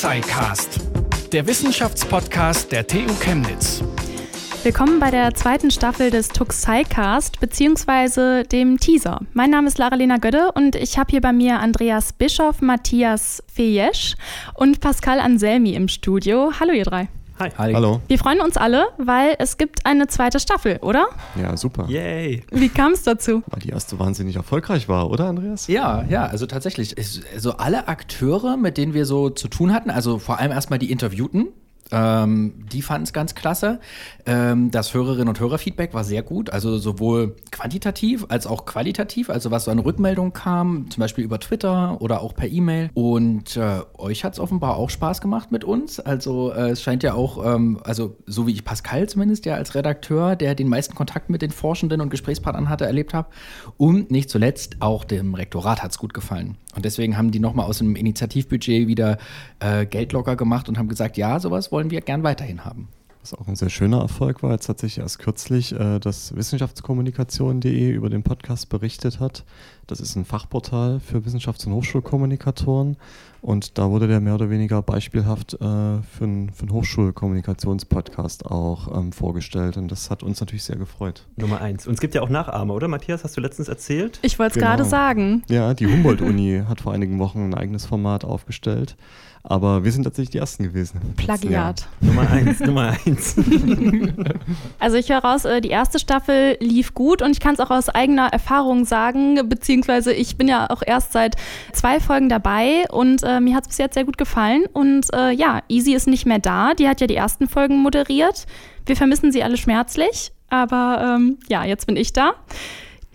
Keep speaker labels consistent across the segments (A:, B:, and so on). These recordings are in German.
A: Tuxicast, der Wissenschaftspodcast der TU Chemnitz.
B: Willkommen bei der zweiten Staffel des Tuxicast bzw. dem Teaser. Mein Name ist Lara-Lena Gödde und ich habe hier bei mir Andreas Bischoff, Matthias Fejesch und Pascal Anselmi im Studio. Hallo ihr drei.
C: Hi. Hi. Hallo.
B: Wir freuen uns alle, weil es gibt eine zweite Staffel, oder?
C: Ja, super.
D: Yay.
B: Wie kam es dazu?
C: Weil die erste wahnsinnig erfolgreich war, oder Andreas?
D: Ja, ja, also tatsächlich. So alle Akteure, mit denen wir so zu tun hatten, also vor allem erstmal die Interviewten, ähm, die fanden es ganz klasse. Ähm, das Hörerinnen- und Hörerfeedback war sehr gut, also sowohl quantitativ als auch qualitativ, also was so an Rückmeldungen kam, zum Beispiel über Twitter oder auch per E-Mail. Und äh, euch hat es offenbar auch Spaß gemacht mit uns. Also äh, es scheint ja auch, ähm, also so wie ich Pascal zumindest ja als Redakteur, der den meisten Kontakt mit den Forschenden und Gesprächspartnern hatte, erlebt habe. Und nicht zuletzt auch dem Rektorat hat es gut gefallen. Und deswegen haben die nochmal aus dem Initiativbudget wieder äh, Geld locker gemacht und haben gesagt, ja, sowas wollen wir gern weiterhin haben.
C: Was auch ein sehr schöner Erfolg war, jetzt tatsächlich erst kürzlich, äh, dass wissenschaftskommunikation.de über den Podcast berichtet hat. Das ist ein Fachportal für Wissenschafts- und Hochschulkommunikatoren. Und da wurde der mehr oder weniger beispielhaft äh, für einen, für einen Hochschulkommunikationspodcast auch ähm, vorgestellt. Und das hat uns natürlich sehr gefreut.
E: Nummer eins. Und es gibt ja auch Nachahmer, oder Matthias? Hast du letztens erzählt?
B: Ich wollte es genau. gerade sagen.
C: Ja, die Humboldt-Uni hat vor einigen Wochen ein eigenes Format aufgestellt. Aber wir sind tatsächlich die Ersten gewesen.
B: Plagiat.
E: Ja. Nummer eins, Nummer eins.
B: also ich höre raus, äh, die erste Staffel lief gut und ich kann es auch aus eigener Erfahrung sagen, beziehungsweise ich bin ja auch erst seit zwei Folgen dabei und äh, mir hat es bis jetzt sehr gut gefallen. Und äh, ja, Easy ist nicht mehr da. Die hat ja die ersten Folgen moderiert. Wir vermissen sie alle schmerzlich, aber ähm, ja, jetzt bin ich da.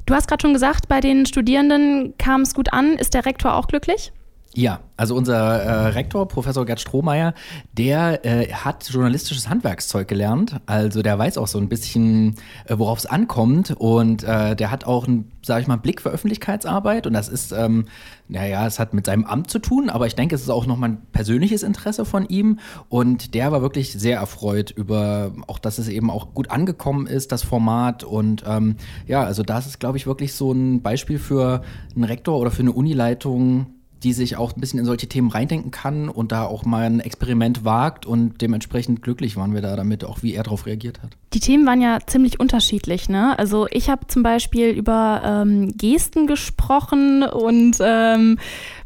B: Du hast gerade schon gesagt, bei den Studierenden kam es gut an. Ist der Rektor auch glücklich?
D: Ja, also unser äh, Rektor, Professor Gerd Strohmeier, der äh, hat journalistisches Handwerkszeug gelernt. Also der weiß auch so ein bisschen, äh, worauf es ankommt. Und äh, der hat auch einen, sage ich mal, Blick für Öffentlichkeitsarbeit. Und das ist, ähm, naja, es hat mit seinem Amt zu tun, aber ich denke, es ist auch nochmal ein persönliches Interesse von ihm. Und der war wirklich sehr erfreut über auch, dass es eben auch gut angekommen ist, das Format. Und ähm, ja, also das ist, glaube ich, wirklich so ein Beispiel für einen Rektor oder für eine Unileitung, die sich auch ein bisschen in solche Themen reindenken kann und da auch mal ein Experiment wagt und dementsprechend glücklich waren wir da damit, auch wie er darauf reagiert hat.
B: Die Themen waren ja ziemlich unterschiedlich, ne? Also ich habe zum Beispiel über ähm, Gesten gesprochen und ähm,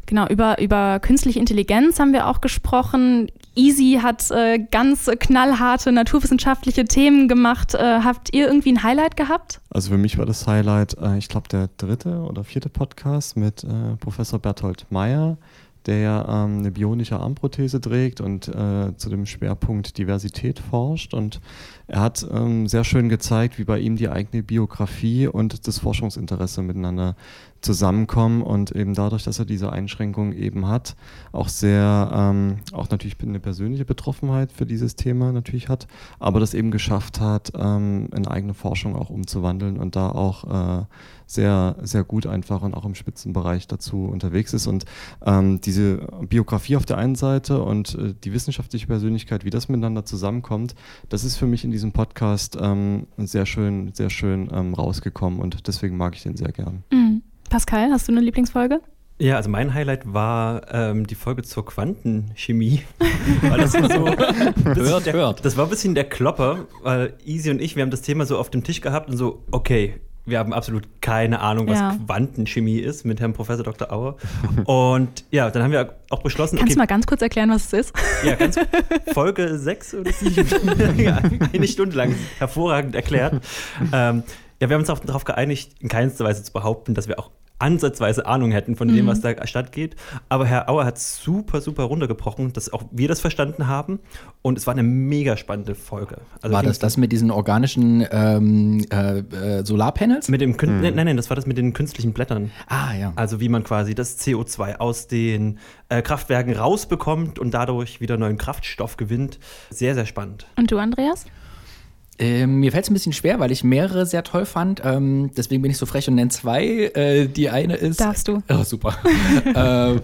B: genau über, über künstliche Intelligenz haben wir auch gesprochen. Easy hat äh, ganz knallharte naturwissenschaftliche Themen gemacht. Äh, habt ihr irgendwie ein Highlight gehabt?
C: Also für mich war das Highlight, äh, ich glaube, der dritte oder vierte Podcast mit äh, Professor Berthold Meyer, der ähm, eine bionische Armprothese trägt und äh, zu dem Schwerpunkt Diversität forscht. Und er hat ähm, sehr schön gezeigt, wie bei ihm die eigene Biografie und das Forschungsinteresse miteinander zusammenkommen und eben dadurch, dass er diese Einschränkung eben hat, auch sehr, ähm, auch natürlich eine persönliche Betroffenheit für dieses Thema natürlich hat, aber das eben geschafft hat, ähm, in eigene Forschung auch umzuwandeln und da auch äh, sehr, sehr gut einfach und auch im Spitzenbereich dazu unterwegs ist. Und ähm, diese Biografie auf der einen Seite und äh, die wissenschaftliche Persönlichkeit, wie das miteinander zusammenkommt, das ist für mich in diesem Podcast ähm, sehr schön, sehr schön ähm, rausgekommen und deswegen mag ich den sehr gern.
B: Mhm. Pascal, hast du eine Lieblingsfolge?
E: Ja, also mein Highlight war ähm, die Folge zur Quantenchemie. weil das war so hört, der, hört. Das war ein bisschen der Klopper, weil Easy und ich, wir haben das Thema so auf dem Tisch gehabt und so, okay, wir haben absolut keine Ahnung, was ja. Quantenchemie ist mit Herrn Professor Dr. Auer. Und ja, dann haben wir auch beschlossen.
B: Kannst okay, du mal ganz kurz erklären, was es ist?
E: Ja, ganz Folge 6 oder 7. ja, eine Stunde lang hervorragend erklärt. Ähm, ja, wir haben uns darauf geeinigt, in keinster Weise zu behaupten, dass wir auch ansatzweise Ahnung hätten von dem, mhm. was da stattgeht. Aber Herr Auer hat super, super runtergebrochen, dass auch wir das verstanden haben. Und es war eine mega spannende Folge.
D: Also war das das mit diesen organischen ähm, äh, äh, Solarpanels?
E: Mit dem mhm. Nein, nein, das war das mit den künstlichen Blättern.
D: Ah, ja.
E: Also wie man quasi das CO2 aus den äh, Kraftwerken rausbekommt und dadurch wieder neuen Kraftstoff gewinnt. Sehr, sehr spannend.
B: Und du, Andreas?
D: Ähm, mir fällt es ein bisschen schwer, weil ich mehrere sehr toll fand. Ähm, deswegen bin ich so frech und nenne zwei. Äh, die eine ist.
B: Darfst du?
D: Oh, super. äh,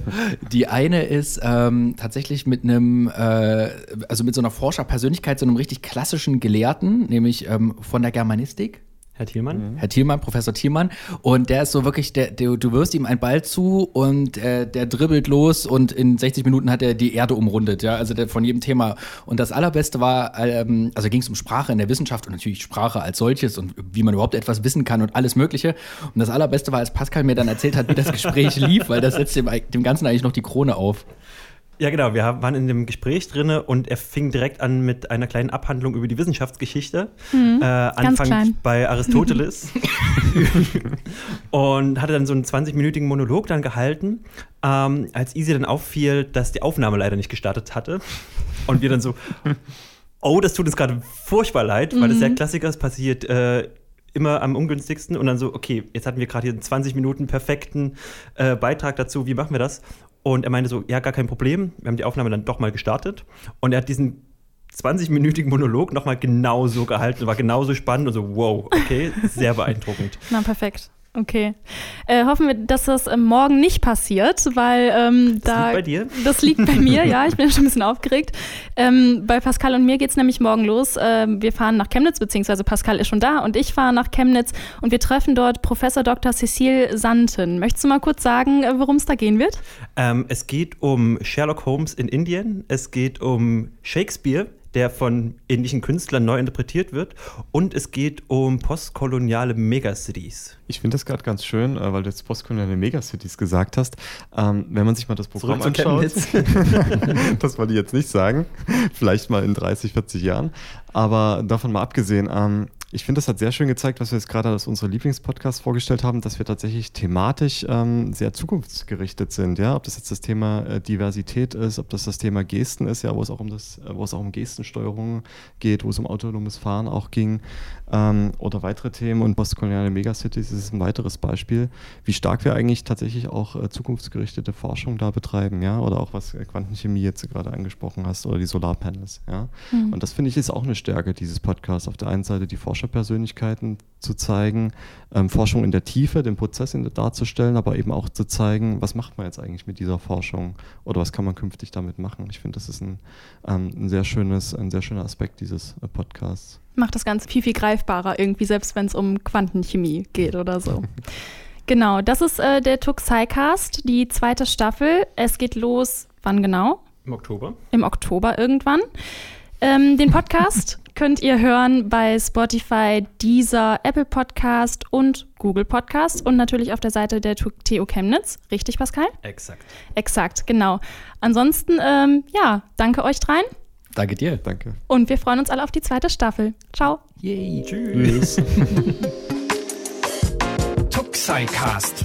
D: die eine ist ähm, tatsächlich mit einem, äh, also mit so einer Forscherpersönlichkeit, so einem richtig klassischen Gelehrten, nämlich ähm, von der Germanistik.
E: Herr Thielmann?
D: Mhm. Herr Thielmann, Professor Thielmann. Und der ist so wirklich, der, der, du wirst ihm einen Ball zu und äh, der dribbelt los und in 60 Minuten hat er die Erde umrundet, ja, also der, von jedem Thema. Und das Allerbeste war, ähm, also ging es um Sprache in der Wissenschaft und natürlich Sprache als solches und wie man überhaupt etwas wissen kann und alles Mögliche. Und das Allerbeste war, als Pascal mir dann erzählt hat, wie das Gespräch lief, weil das setzt dem, dem Ganzen eigentlich noch die Krone auf.
E: Ja, genau. Wir waren in dem Gespräch drinne und er fing direkt an mit einer kleinen Abhandlung über die Wissenschaftsgeschichte.
B: Mhm,
E: äh, Anfang bei Aristoteles. und hatte dann so einen 20-minütigen Monolog dann gehalten, ähm, als Easy dann auffiel, dass die Aufnahme leider nicht gestartet hatte. Und wir dann so, oh, das tut uns gerade furchtbar leid, weil das ja
B: Mhm.
E: Klassiker ist, passiert äh, immer am ungünstigsten. Und dann so, okay, jetzt hatten wir gerade hier einen 20 Minuten perfekten äh, Beitrag dazu, wie machen wir das? Und er meinte so, ja, gar kein Problem. Wir haben die Aufnahme dann doch mal gestartet. Und er hat diesen 20-minütigen Monolog nochmal genauso gehalten, war genauso spannend und so, wow, okay, sehr beeindruckend.
B: Na, perfekt. Okay. Äh, hoffen wir, dass das ähm, morgen nicht passiert, weil ähm,
E: Das
B: da.
E: liegt bei dir?
B: Das liegt bei mir, ja. Ich bin ja schon ein bisschen aufgeregt. Ähm, bei Pascal und mir geht es nämlich morgen los. Ähm, wir fahren nach Chemnitz, beziehungsweise Pascal ist schon da und ich fahre nach Chemnitz und wir treffen dort Professor Dr. Cecile Santen. Möchtest du mal kurz sagen, äh, worum es da gehen wird?
E: Ähm, es geht um Sherlock Holmes in Indien, es geht um Shakespeare, der von indischen Künstlern neu interpretiert wird, und es geht um postkoloniale Megacities.
C: Ich finde das gerade ganz schön, äh, weil du jetzt postkoloniale Megacities gesagt hast. Ähm, wenn man sich mal das Programm anschaut, das wollte ich jetzt nicht sagen, vielleicht mal in 30, 40 Jahren, aber davon mal abgesehen, ähm, ich finde, das hat sehr schön gezeigt, was wir jetzt gerade als unsere Lieblingspodcasts vorgestellt haben, dass wir tatsächlich thematisch ähm, sehr zukunftsgerichtet sind. Ja, ob das jetzt das Thema äh, Diversität ist, ob das das Thema Gesten ist, ja, wo es auch um das, wo es auch um Gestensteuerung geht, wo es um autonomes Fahren auch ging ähm, oder weitere Themen und postkoloniale Megacities ist ein weiteres Beispiel, wie stark wir eigentlich tatsächlich auch äh, zukunftsgerichtete Forschung da betreiben, ja, oder auch was äh, Quantenchemie jetzt gerade angesprochen hast oder die Solarpanels, ja.
B: Mhm.
C: Und das finde ich ist auch eine Stärke dieses Podcasts. Auf der einen Seite die Forscherpersönlichkeiten zu zeigen, ähm, Forschung in der Tiefe, den Prozess in der darzustellen, aber eben auch zu zeigen, was macht man jetzt eigentlich mit dieser Forschung oder was kann man künftig damit machen. Ich finde, das ist ein, ähm, ein sehr schönes, ein sehr schöner Aspekt dieses äh, Podcasts.
B: Macht das Ganze viel, viel greifbarer irgendwie, selbst wenn es um Quantenchemie geht oder so. Genau, das ist äh, der Tuxicast, die zweite Staffel. Es geht los, wann genau?
E: Im Oktober.
B: Im Oktober irgendwann. Ähm, den Podcast könnt ihr hören bei Spotify, Deezer, Apple Podcast und Google Podcast und natürlich auf der Seite der Tu- TU Chemnitz. Richtig, Pascal?
E: Exakt.
B: Exakt, genau. Ansonsten, ähm, ja, danke euch dreien
D: Danke dir.
C: Danke.
B: und wir freuen uns alle auf die zweite Staffel. Ciao.
D: Yay.
E: Tschüss.
A: Tuxicast,